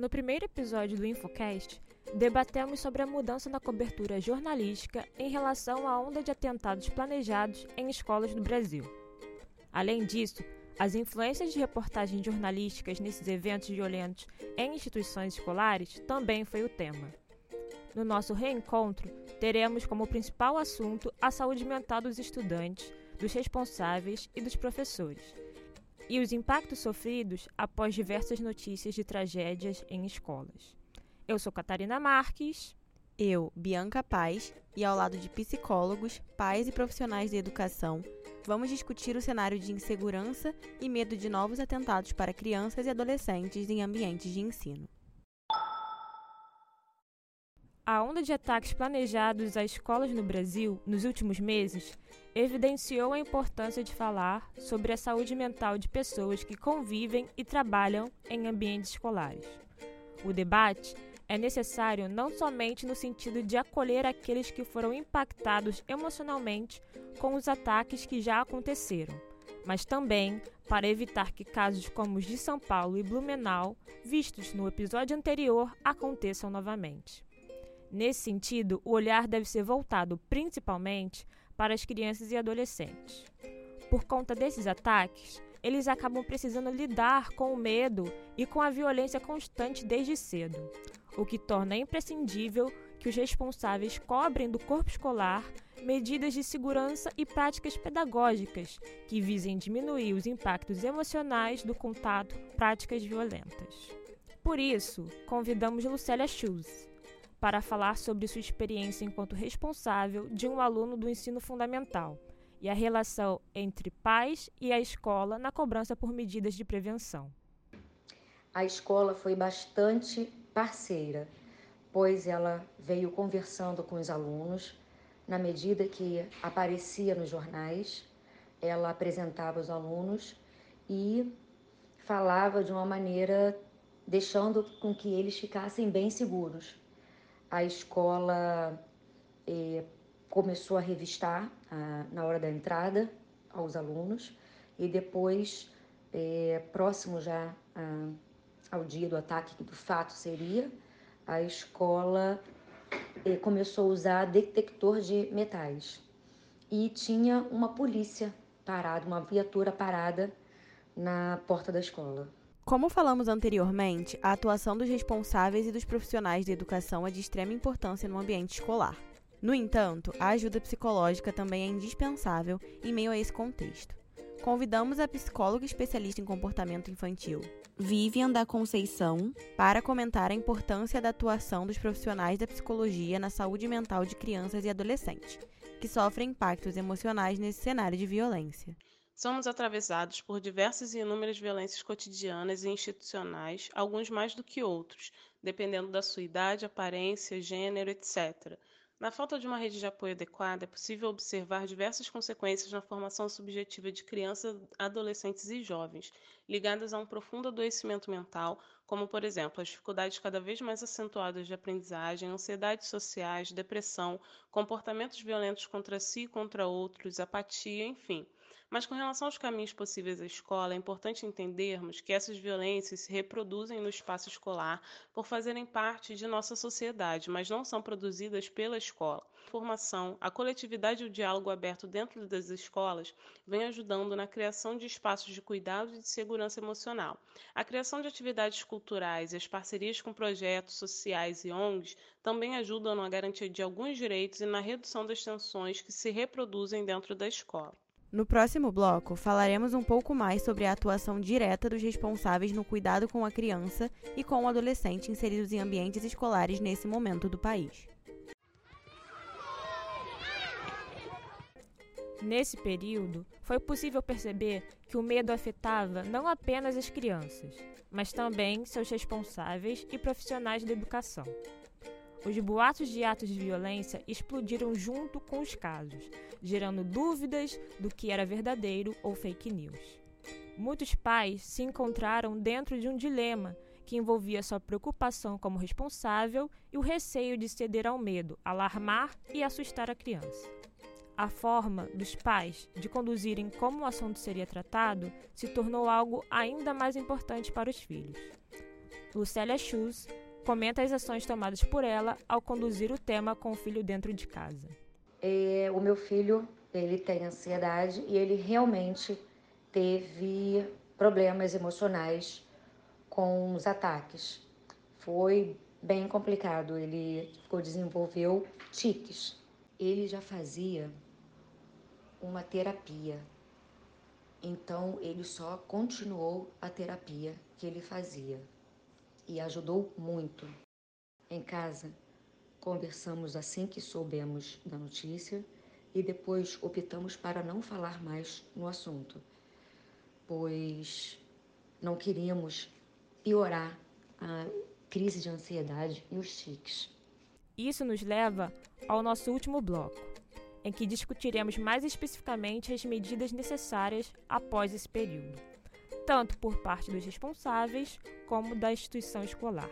No primeiro episódio do Infocast, debatemos sobre a mudança na cobertura jornalística em relação à onda de atentados planejados em escolas do Brasil. Além disso, as influências de reportagens jornalísticas nesses eventos violentos em instituições escolares também foi o tema. No nosso reencontro, teremos como principal assunto a saúde mental dos estudantes, dos responsáveis e dos professores, e os impactos sofridos após diversas notícias de tragédias em escolas. Eu sou Catarina Marques. Eu, Bianca Paz, e ao lado de psicólogos, pais e profissionais de educação, vamos discutir o cenário de insegurança e medo de novos atentados para crianças e adolescentes em ambientes de ensino. A onda de ataques planejados às escolas no Brasil nos últimos meses evidenciou a importância de falar sobre a saúde mental de pessoas que convivem e trabalham em ambientes escolares. O debate é necessário não somente no sentido de acolher aqueles que foram impactados emocionalmente com os ataques que já aconteceram, mas também para evitar que casos como os de São Paulo e Blumenau, vistos no episódio anterior, aconteçam novamente. Nesse sentido, o olhar deve ser voltado principalmente para as crianças e adolescentes. Por conta desses ataques, eles acabam precisando lidar com o medo e com a violência constante desde cedo o que torna imprescindível que os responsáveis cobrem do corpo escolar medidas de segurança e práticas pedagógicas que visem diminuir os impactos emocionais do contato práticas violentas. Por isso, convidamos Lucélia Schulz para falar sobre sua experiência enquanto responsável de um aluno do ensino fundamental e a relação entre pais e a escola na cobrança por medidas de prevenção. A escola foi bastante parceira, pois ela veio conversando com os alunos na medida que aparecia nos jornais, ela apresentava os alunos e falava de uma maneira deixando com que eles ficassem bem seguros. A escola eh, começou a revistar ah, na hora da entrada aos alunos e depois, eh, próximo já ah, ao dia do ataque, que do fato seria, a escola eh, começou a usar detector de metais. E tinha uma polícia parada, uma viatura parada na porta da escola. Como falamos anteriormente, a atuação dos responsáveis e dos profissionais de educação é de extrema importância no ambiente escolar. No entanto, a ajuda psicológica também é indispensável em meio a esse contexto. Convidamos a psicóloga especialista em comportamento infantil, Vivian da Conceição, para comentar a importância da atuação dos profissionais da psicologia na saúde mental de crianças e adolescentes, que sofrem impactos emocionais nesse cenário de violência. Somos atravessados por diversas e inúmeras violências cotidianas e institucionais, alguns mais do que outros, dependendo da sua idade, aparência, gênero, etc. Na falta de uma rede de apoio adequada, é possível observar diversas consequências na formação subjetiva de crianças, adolescentes e jovens, ligadas a um profundo adoecimento mental, como, por exemplo, as dificuldades cada vez mais acentuadas de aprendizagem, ansiedades sociais, depressão, comportamentos violentos contra si e contra outros, apatia, enfim. Mas com relação aos caminhos possíveis à escola, é importante entendermos que essas violências se reproduzem no espaço escolar por fazerem parte de nossa sociedade, mas não são produzidas pela escola. A formação, a coletividade e o diálogo aberto dentro das escolas vem ajudando na criação de espaços de cuidado e de segurança emocional. A criação de atividades culturais e as parcerias com projetos sociais e ONGs também ajudam na garantia de alguns direitos e na redução das tensões que se reproduzem dentro da escola. No próximo bloco, falaremos um pouco mais sobre a atuação direta dos responsáveis no cuidado com a criança e com o adolescente inseridos em ambientes escolares nesse momento do país. Nesse período, foi possível perceber que o medo afetava não apenas as crianças, mas também seus responsáveis e profissionais da educação. Os boatos de atos de violência explodiram junto com os casos, gerando dúvidas do que era verdadeiro ou fake news. Muitos pais se encontraram dentro de um dilema que envolvia sua preocupação como responsável e o receio de ceder ao medo, alarmar e assustar a criança. A forma dos pais de conduzirem como o assunto seria tratado se tornou algo ainda mais importante para os filhos. Lucélia Schultz, comenta as ações tomadas por ela ao conduzir o tema com o filho dentro de casa. É, o meu filho, ele tem ansiedade e ele realmente teve problemas emocionais com os ataques. Foi bem complicado, ele desenvolveu tiques. Ele já fazia uma terapia. Então ele só continuou a terapia que ele fazia e ajudou muito. Em casa, conversamos assim que soubemos da notícia e depois optamos para não falar mais no assunto, pois não queríamos piorar a crise de ansiedade e os tiques. Isso nos leva ao nosso último bloco, em que discutiremos mais especificamente as medidas necessárias após esse período tanto por parte dos responsáveis como da instituição escolar.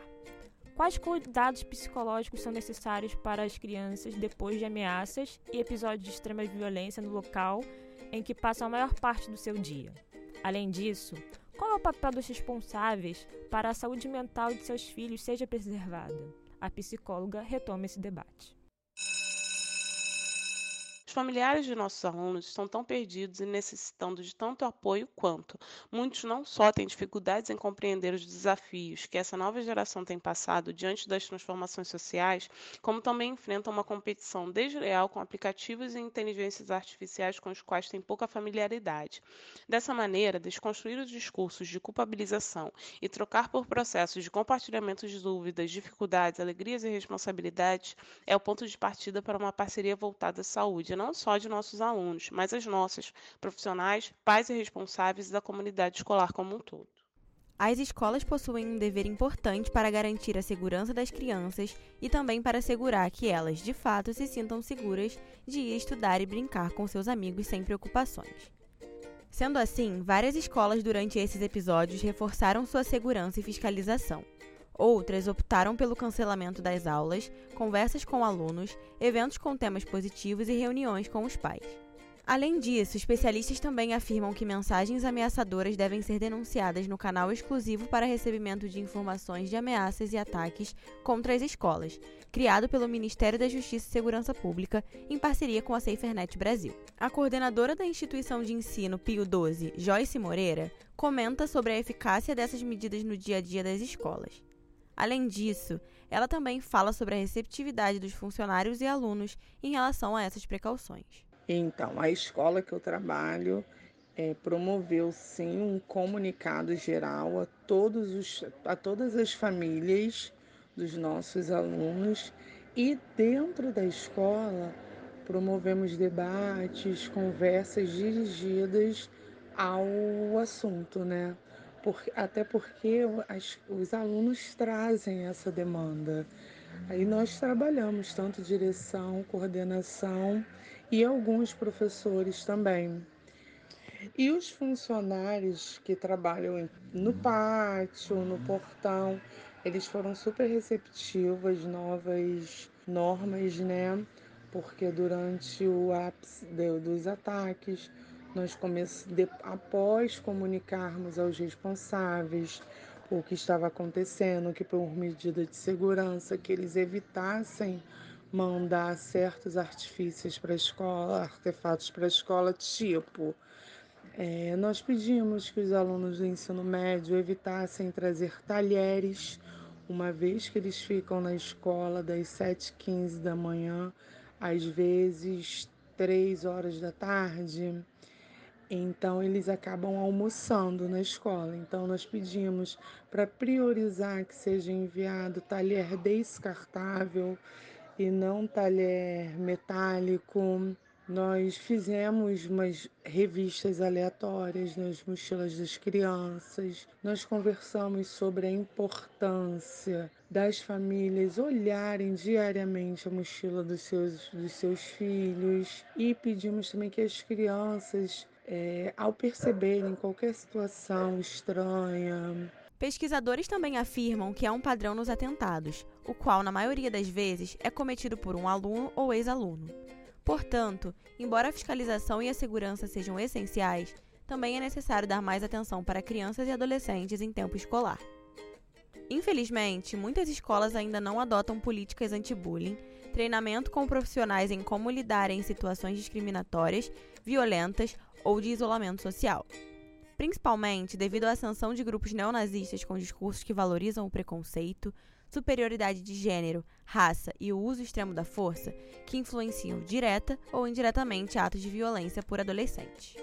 Quais cuidados psicológicos são necessários para as crianças depois de ameaças e episódios de extrema violência no local em que passam a maior parte do seu dia? Além disso, qual é o papel dos responsáveis para a saúde mental de seus filhos seja preservada? A psicóloga retoma esse debate. Familiares de nossos alunos estão tão perdidos e necessitando de tanto apoio quanto. Muitos não só têm dificuldades em compreender os desafios que essa nova geração tem passado diante das transformações sociais, como também enfrentam uma competição desleal com aplicativos e inteligências artificiais com os quais têm pouca familiaridade. Dessa maneira, desconstruir os discursos de culpabilização e trocar por processos de compartilhamento de dúvidas, dificuldades, alegrias e responsabilidades é o ponto de partida para uma parceria voltada à saúde não só de nossos alunos, mas as nossas, profissionais, pais e responsáveis da comunidade escolar como um todo. As escolas possuem um dever importante para garantir a segurança das crianças e também para assegurar que elas, de fato, se sintam seguras de ir estudar e brincar com seus amigos sem preocupações. Sendo assim, várias escolas durante esses episódios reforçaram sua segurança e fiscalização. Outras optaram pelo cancelamento das aulas, conversas com alunos, eventos com temas positivos e reuniões com os pais. Além disso, especialistas também afirmam que mensagens ameaçadoras devem ser denunciadas no canal exclusivo para recebimento de informações de ameaças e ataques contra as escolas, criado pelo Ministério da Justiça e Segurança Pública em parceria com a SaferNet Brasil. A coordenadora da instituição de ensino Pio 12, Joyce Moreira, comenta sobre a eficácia dessas medidas no dia a dia das escolas. Além disso, ela também fala sobre a receptividade dos funcionários e alunos em relação a essas precauções. Então, a escola que eu trabalho é, promoveu sim um comunicado geral a, todos os, a todas as famílias dos nossos alunos e dentro da escola promovemos debates, conversas dirigidas ao assunto, né? Por, até porque as, os alunos trazem essa demanda. Aí nós trabalhamos tanto direção, coordenação e alguns professores também. E os funcionários que trabalham no pátio, no portão, eles foram super receptivos, novas normas, né? Porque durante o ápice dos ataques, nós começamos, após comunicarmos aos responsáveis o que estava acontecendo, que por medida de segurança, que eles evitassem mandar certos artifícios para a escola, artefatos para a escola, tipo, é, nós pedimos que os alunos do ensino médio evitassem trazer talheres, uma vez que eles ficam na escola das 7h15 da manhã, às vezes 3 horas da tarde. Então, eles acabam almoçando na escola. Então, nós pedimos para priorizar que seja enviado talher descartável e não talher metálico. Nós fizemos umas revistas aleatórias nas mochilas das crianças. Nós conversamos sobre a importância das famílias olharem diariamente a mochila dos seus, dos seus filhos e pedimos também que as crianças é, ao perceberem qualquer situação estranha. Pesquisadores também afirmam que há um padrão nos atentados, o qual, na maioria das vezes, é cometido por um aluno ou ex-aluno. Portanto, embora a fiscalização e a segurança sejam essenciais, também é necessário dar mais atenção para crianças e adolescentes em tempo escolar. Infelizmente, muitas escolas ainda não adotam políticas anti-bullying, treinamento com profissionais em como lidar em situações discriminatórias, violentas ou de isolamento social. Principalmente devido à ascensão de grupos neonazistas com discursos que valorizam o preconceito, superioridade de gênero, raça e o uso extremo da força, que influenciam direta ou indiretamente atos de violência por adolescentes.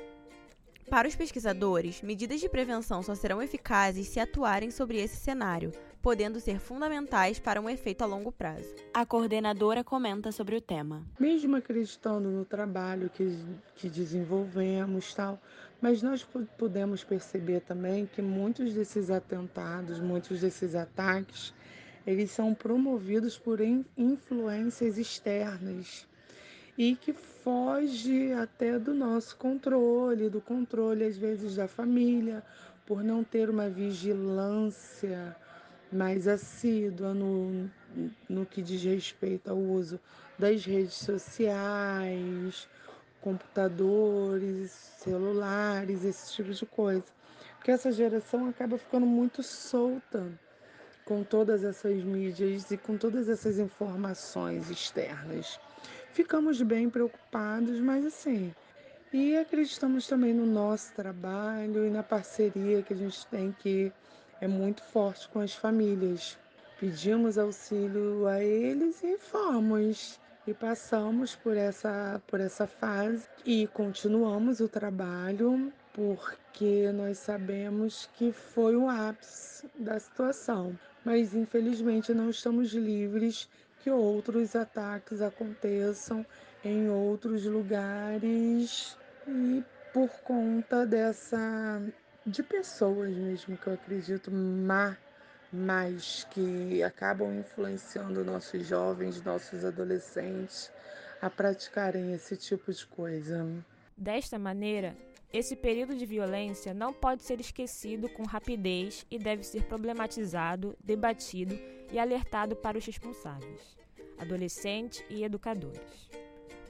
Para os pesquisadores, medidas de prevenção só serão eficazes se atuarem sobre esse cenário, podendo ser fundamentais para um efeito a longo prazo. A coordenadora comenta sobre o tema. Mesmo acreditando no trabalho que, que desenvolvemos, tal, mas nós podemos perceber também que muitos desses atentados, muitos desses ataques, eles são promovidos por influências externas e que foge até do nosso controle, do controle às vezes da família, por não ter uma vigilância mais assídua no, no que diz respeito ao uso das redes sociais, computadores, celulares, esse tipo de coisa. Porque essa geração acaba ficando muito solta com todas essas mídias e com todas essas informações externas. Ficamos bem preocupados, mas assim, e acreditamos também no nosso trabalho e na parceria que a gente tem que é muito forte com as famílias. Pedimos auxílio a eles e fomos. E passamos por essa por essa fase. E continuamos o trabalho porque nós sabemos que foi o ápice da situação. Mas infelizmente não estamos livres que outros ataques aconteçam em outros lugares. E por conta dessa de pessoas mesmo que eu acredito má mais que acabam influenciando nossos jovens, nossos adolescentes a praticarem esse tipo de coisa. Desta maneira, esse período de violência não pode ser esquecido com rapidez e deve ser problematizado, debatido e alertado para os responsáveis, adolescentes e educadores.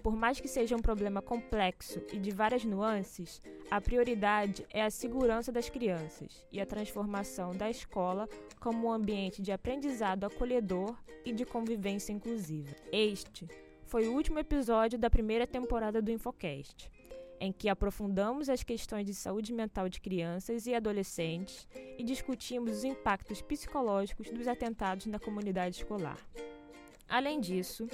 Por mais que seja um problema complexo e de várias nuances, a prioridade é a segurança das crianças e a transformação da escola como um ambiente de aprendizado acolhedor e de convivência inclusiva. Este foi o último episódio da primeira temporada do Infocast em que aprofundamos as questões de saúde mental de crianças e adolescentes e discutimos os impactos psicológicos dos atentados na comunidade escolar. Além disso,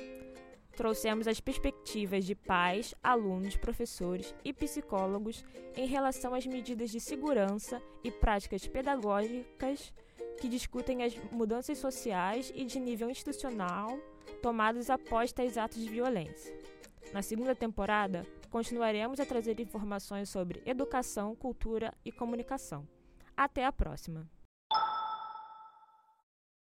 trouxemos as perspectivas de pais, alunos, professores e psicólogos em relação às medidas de segurança e práticas pedagógicas que discutem as mudanças sociais e de nível institucional tomadas após tais atos de violência. Na segunda temporada, continuaremos a trazer informações sobre educação, cultura e comunicação. Até a próxima!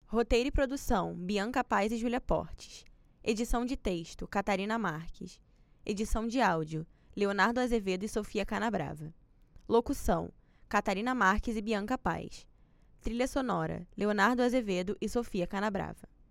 Roteiro e produção: Bianca Paz e Júlia Portes. Edição de texto: Catarina Marques. Edição de áudio: Leonardo Azevedo e Sofia Canabrava. Locução: Catarina Marques e Bianca Paz. Trilha sonora: Leonardo Azevedo e Sofia Canabrava.